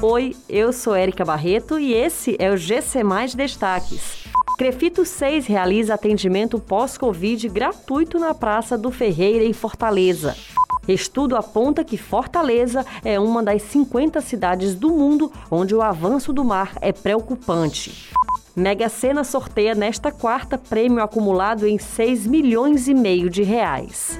Oi, eu sou Érica Barreto e esse é o GC Mais Destaques. Crefito 6 realiza atendimento pós-Covid gratuito na Praça do Ferreira, em Fortaleza. Estudo aponta que Fortaleza é uma das 50 cidades do mundo onde o avanço do mar é preocupante. Mega Sena sorteia nesta quarta prêmio acumulado em 6 milhões e meio de reais.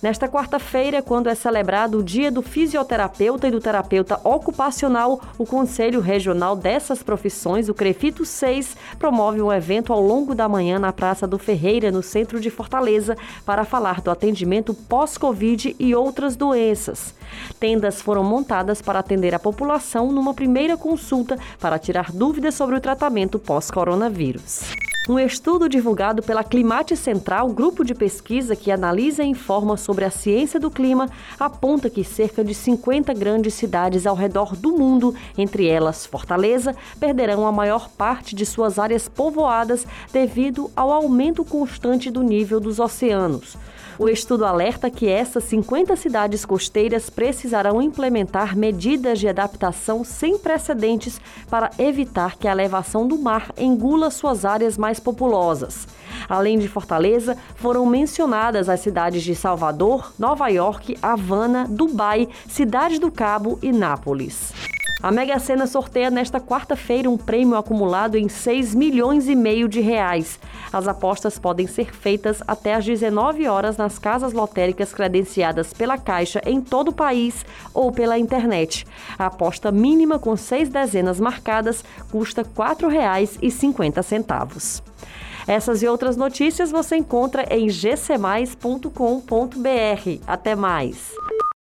Nesta quarta-feira, quando é celebrado o Dia do Fisioterapeuta e do Terapeuta Ocupacional, o Conselho Regional dessas profissões, o CREFITO 6, promove um evento ao longo da manhã na Praça do Ferreira, no centro de Fortaleza, para falar do atendimento pós-Covid e outras doenças. Tendas foram montadas para atender a população numa primeira consulta para tirar dúvidas sobre o tratamento pós-coronavírus. Um estudo divulgado pela Climate Central, grupo de pesquisa que analisa e informa sobre a ciência do clima, aponta que cerca de 50 grandes cidades ao redor do mundo, entre elas Fortaleza, perderão a maior parte de suas áreas povoadas devido ao aumento constante do nível dos oceanos. O estudo alerta que essas 50 cidades costeiras precisarão implementar medidas de adaptação sem precedentes para evitar que a elevação do mar engula suas áreas mais populosas. Além de Fortaleza, foram mencionadas as cidades de Salvador, Nova York, Havana, Dubai, Cidade do Cabo e Nápoles. A Mega Sena sorteia nesta quarta-feira um prêmio acumulado em 6 milhões e meio de reais. As apostas podem ser feitas até às 19 horas nas casas lotéricas credenciadas pela Caixa em todo o país ou pela internet. A aposta mínima com seis dezenas marcadas custa R$ 4,50. Essas e outras notícias você encontra em gcmais.com.br. Até mais!